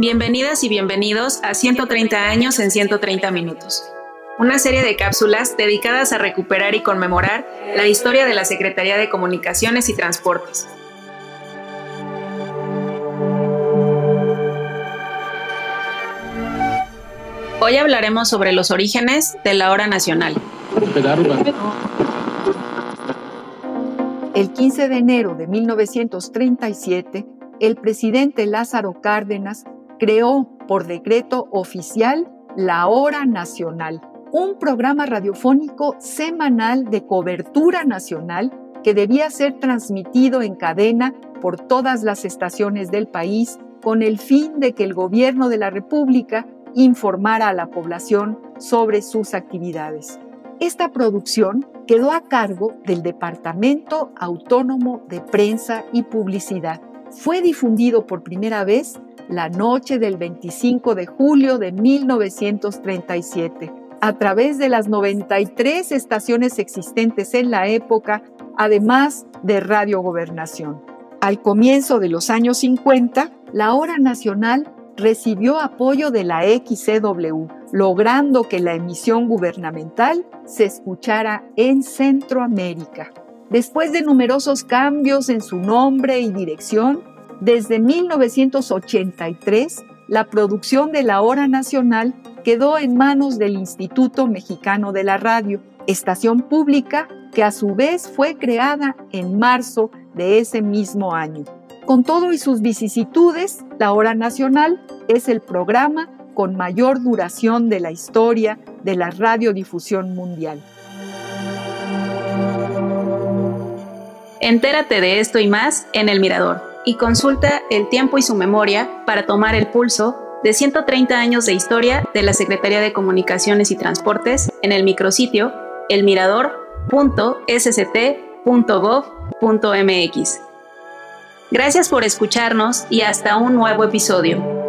Bienvenidas y bienvenidos a 130 años en 130 minutos, una serie de cápsulas dedicadas a recuperar y conmemorar la historia de la Secretaría de Comunicaciones y Transportes. Hoy hablaremos sobre los orígenes de la hora nacional. El 15 de enero de 1937, el presidente Lázaro Cárdenas creó por decreto oficial la Hora Nacional, un programa radiofónico semanal de cobertura nacional que debía ser transmitido en cadena por todas las estaciones del país con el fin de que el gobierno de la República informara a la población sobre sus actividades. Esta producción quedó a cargo del Departamento Autónomo de Prensa y Publicidad. Fue difundido por primera vez la noche del 25 de julio de 1937 a través de las 93 estaciones existentes en la época, además de Radio Gobernación. Al comienzo de los años 50, la hora nacional recibió apoyo de la XCW, logrando que la emisión gubernamental se escuchara en Centroamérica. Después de numerosos cambios en su nombre y dirección, desde 1983 la producción de la Hora Nacional quedó en manos del Instituto Mexicano de la Radio, estación pública que a su vez fue creada en marzo de ese mismo año. Con todo y sus vicisitudes, la Hora Nacional es el programa con mayor duración de la historia de la radiodifusión mundial. Entérate de esto y más en El Mirador y consulta el tiempo y su memoria para tomar el pulso de 130 años de historia de la Secretaría de Comunicaciones y Transportes en el micrositio elmirador.sct.gov.mx. Gracias por escucharnos y hasta un nuevo episodio.